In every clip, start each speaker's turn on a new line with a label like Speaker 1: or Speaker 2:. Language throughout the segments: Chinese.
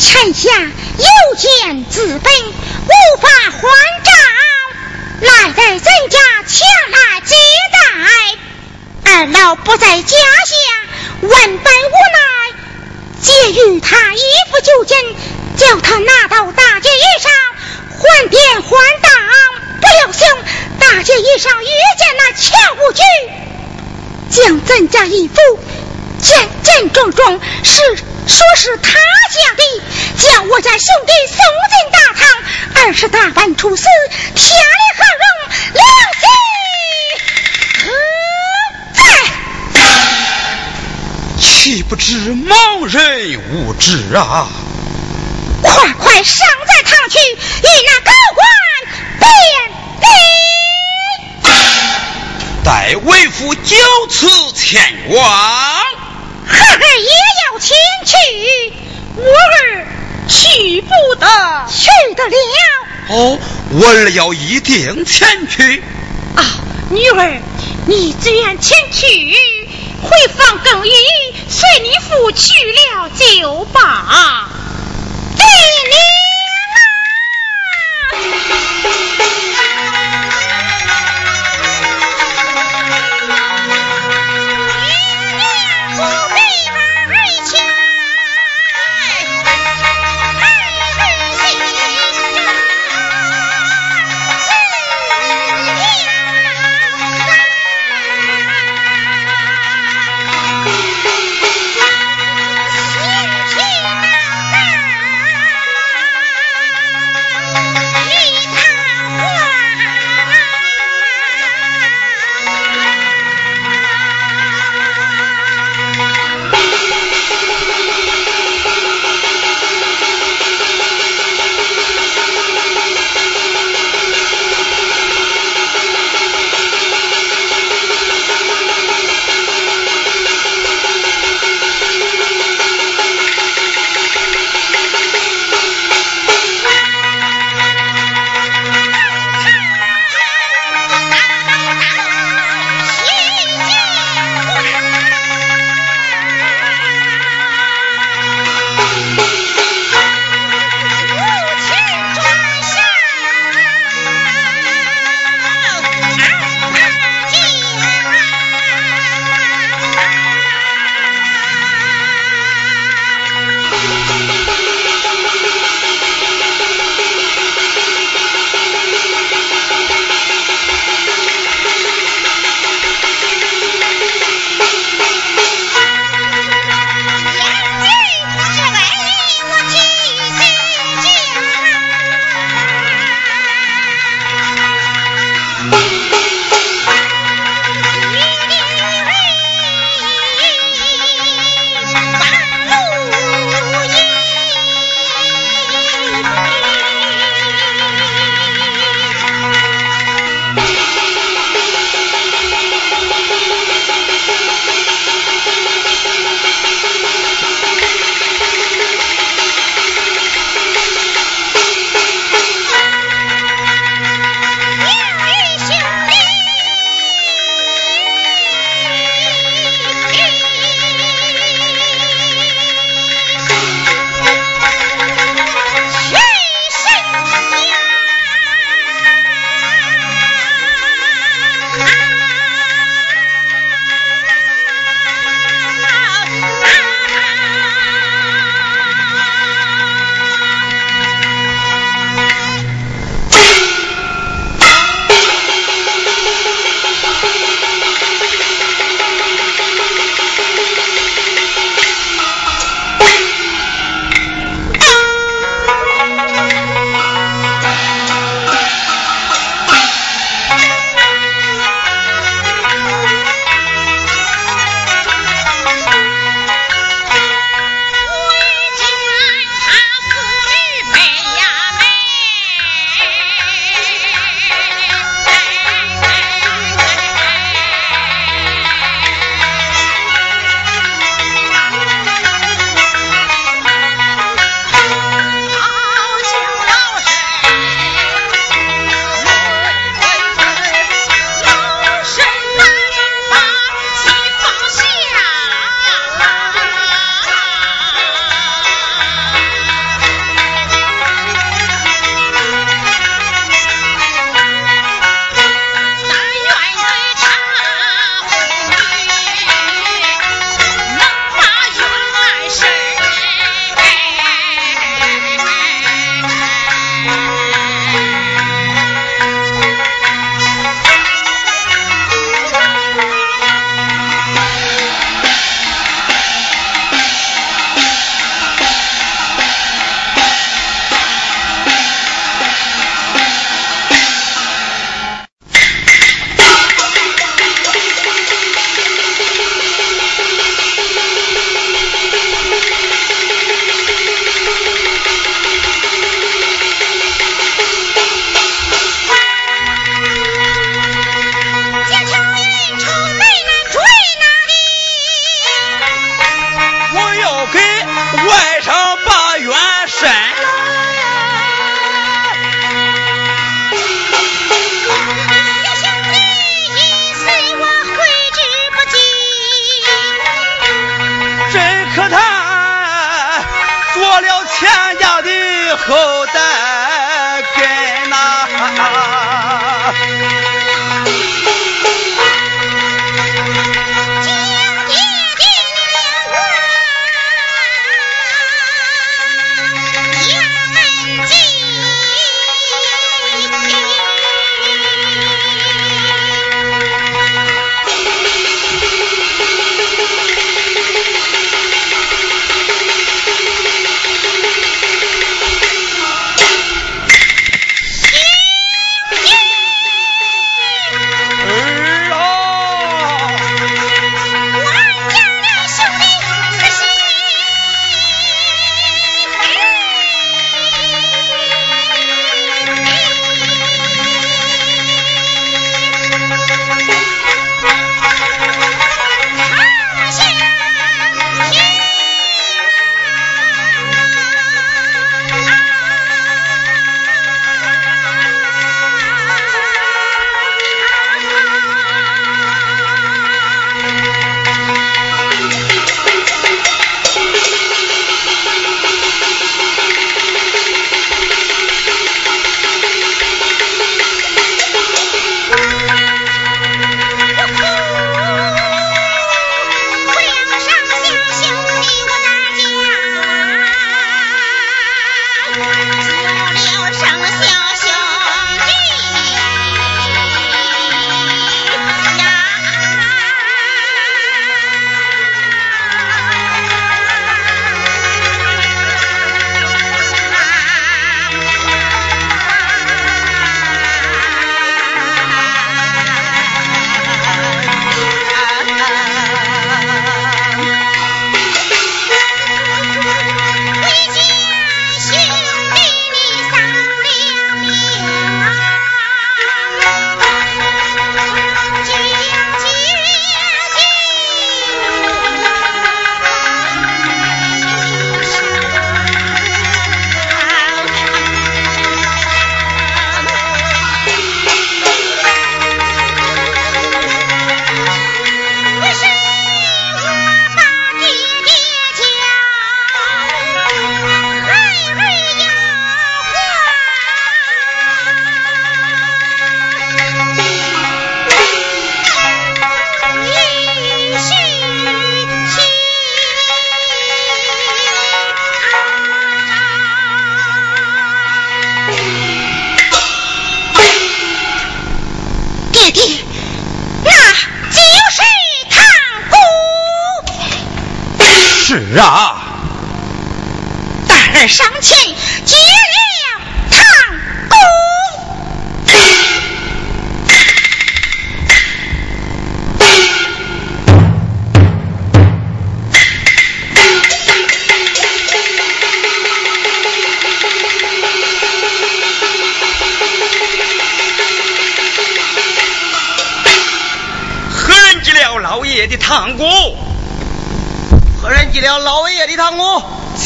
Speaker 1: 臣下有见自本，无法还账，来在咱家前来接待。二老不在家下，万般无奈，借与他衣服就巾，叫他拿到大街衣裳还店还当。不料想大街衣裳遇见那乔无惧，将咱家衣服简简重重是。说是他家的，将我家兄弟送进大堂，二是打扮出死，天理何容？良心何
Speaker 2: 在？岂不知盲人无知啊！
Speaker 1: 快快上在堂去，与那高官
Speaker 2: 辩理。待为父就此前往。
Speaker 1: 孩儿也要前去，
Speaker 3: 我儿去不得，
Speaker 1: 去得了。
Speaker 2: 哦，我儿要一定前去。
Speaker 3: 啊，女儿，你自愿前去，回房更衣，随你父去了就罢。
Speaker 1: 爹娘啊！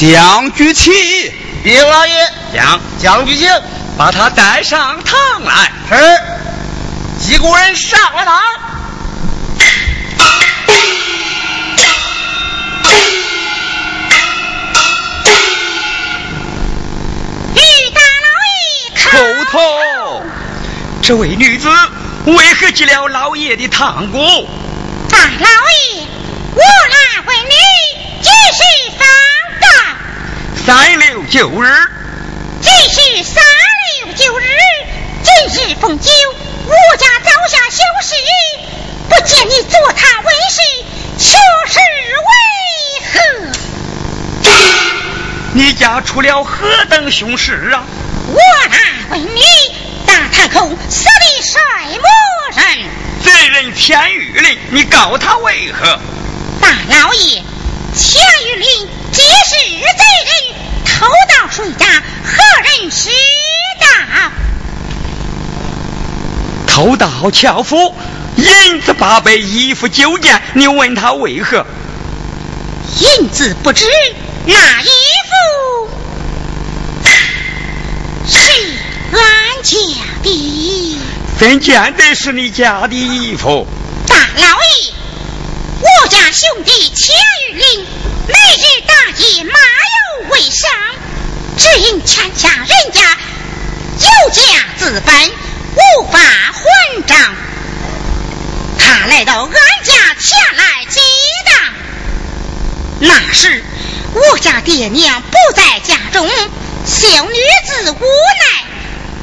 Speaker 2: 将举起，
Speaker 4: 禀老爷，
Speaker 2: 将
Speaker 4: 将举起，
Speaker 2: 把他带上堂来。
Speaker 4: 是，几个人上了堂。
Speaker 1: 于大老爷
Speaker 2: 叩头。这位女子为何进了老爷的堂屋？
Speaker 1: 大老爷，我来问你，几时方到？
Speaker 2: 三六九日，
Speaker 1: 这是三六九日，今日逢九，我家早下休息，不见你坐堂问事，却是为
Speaker 2: 何？你家出了何等凶事啊？
Speaker 1: 我来问你，大太空死的什么人？
Speaker 2: 贼人千玉林，你告他为何？
Speaker 1: 大老爷，千玉林既是贼人。偷盗谁家？何人知道？
Speaker 2: 偷盗樵夫，银子八百，衣服九件。你问他为何？
Speaker 1: 银子不知，那衣服是俺家的。
Speaker 2: 怎见得是你家的衣服？
Speaker 1: 大老爷，我家兄弟钱玉林每日打劫马有为生。只因欠下人家有家资本，无法还账。他来到俺家前来激荡。那时我家爹娘不在家中，小女子无奈，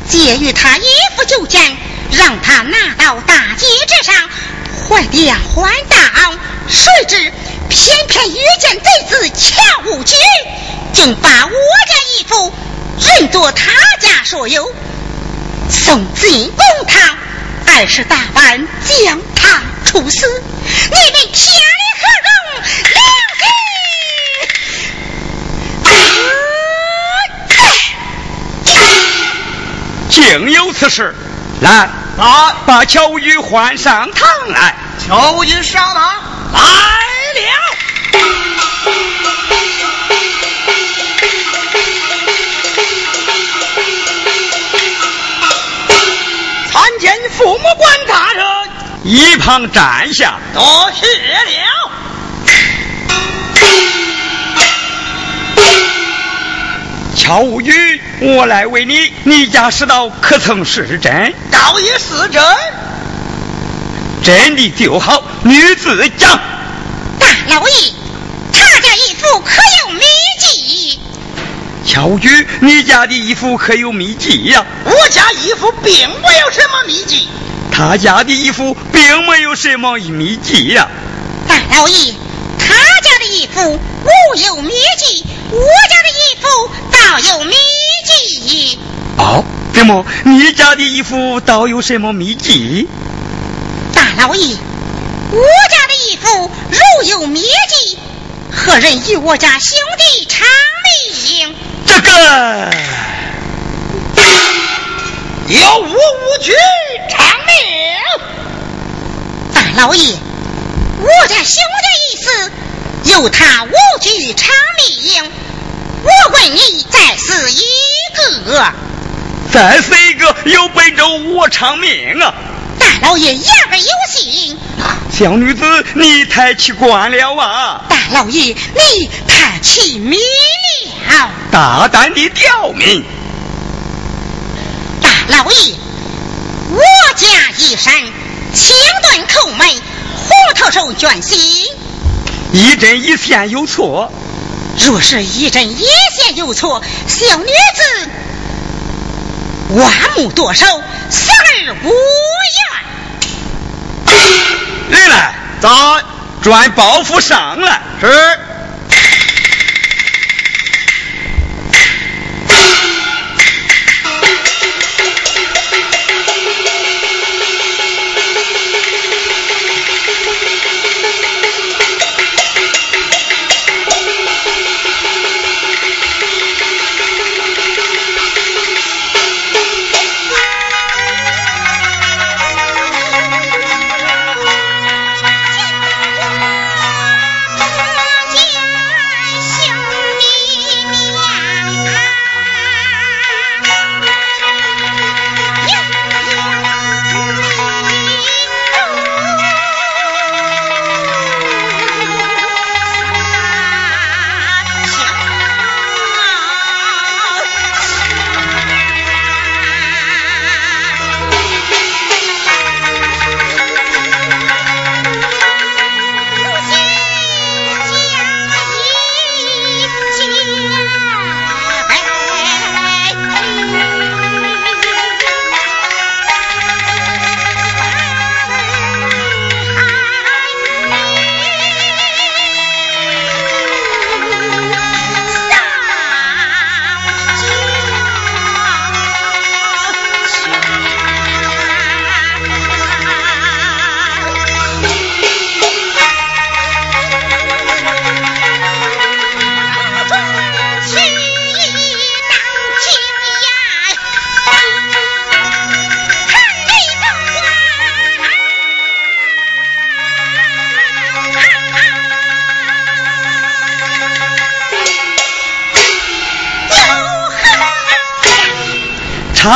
Speaker 1: 借与他衣服就见，让他拿到大街之上还爹还当。谁知偏偏遇见贼子乔无举，竟把我家衣服认作他家所有，送进公堂，二十大板将他处死。你们天理何容？
Speaker 2: 良心！竟有此事！来，
Speaker 4: 他，
Speaker 2: 把乔玉换上堂来。
Speaker 4: 乔玉上堂
Speaker 2: 来了。
Speaker 4: 参见父母官大人。
Speaker 2: 一旁站下。
Speaker 4: 多谢了。
Speaker 2: 乔无语，我来问你，你家世道可曾是真？
Speaker 4: 道也是真。
Speaker 2: 真的就好，女子讲。
Speaker 1: 大老爷，他家义父可有秘籍？
Speaker 2: 乔无举，你家的义父可有秘籍呀、
Speaker 4: 我家义父并没有什么秘籍。
Speaker 2: 他家的义父并没有什么秘籍呀、
Speaker 1: 大老爷，他家的义父无有秘籍，我家的义父倒有秘籍。
Speaker 2: 哦，怎么你家的衣服倒有什么秘籍？
Speaker 1: 大老爷，我家的衣服如有秘籍，何人与我家兄弟长命？
Speaker 2: 这个
Speaker 4: 有无无惧长命。
Speaker 1: 大老爷，我家兄弟一死，有他无惧长命。我问你，再是一个。
Speaker 2: 再是一个有本着我偿命啊！
Speaker 1: 大老爷言而有信。
Speaker 2: 小女子，你太奇怪了啊！
Speaker 1: 大老爷，你太奇迷了。
Speaker 2: 大胆的刁民！
Speaker 1: 大老爷，我家一山清顿叩门，虎头手卷心。
Speaker 2: 一针一线有错，
Speaker 1: 若是一针一线有错，小女子万木剁手，死而无怨。
Speaker 2: 人来，
Speaker 4: 咱
Speaker 2: 转包袱上来。
Speaker 4: 是。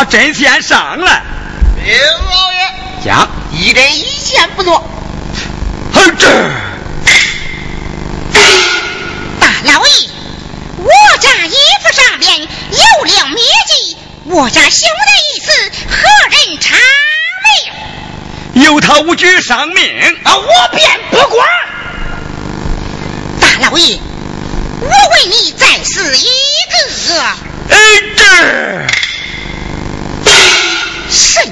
Speaker 2: 插针线上来，
Speaker 4: 禀老爷，
Speaker 2: 讲，
Speaker 4: 一针一线不错。
Speaker 2: 好这
Speaker 1: 大老爷，我家衣服上面有我家兄的意思，何人查
Speaker 2: 明？有他无惧上命
Speaker 4: 啊，我便不管。
Speaker 1: 大老爷，我问你再死一个。
Speaker 2: 哎，这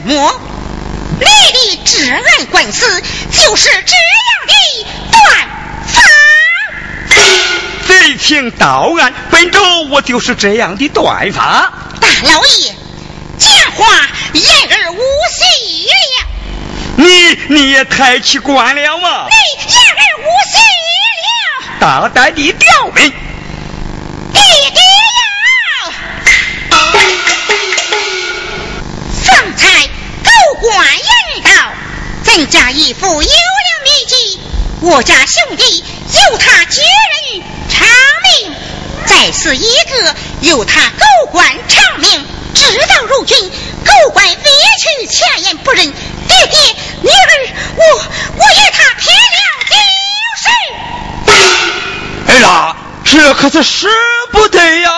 Speaker 1: 什么？你的治安官司就是这样的断法？
Speaker 2: 贼情到案，本着我就是这样的断法。
Speaker 1: 大老爷，讲话言而无信了。
Speaker 2: 你你也太奇怪了嘛！
Speaker 1: 你言而无信了。
Speaker 2: 大胆的刁民！
Speaker 1: 父有了秘籍，我家兄弟由他接任长命，再死一个由他狗官长命。直到如今，狗官委屈前言不忍，爹爹女儿，我我与他拼了
Speaker 2: 就是。哎呀，这可是使不得呀！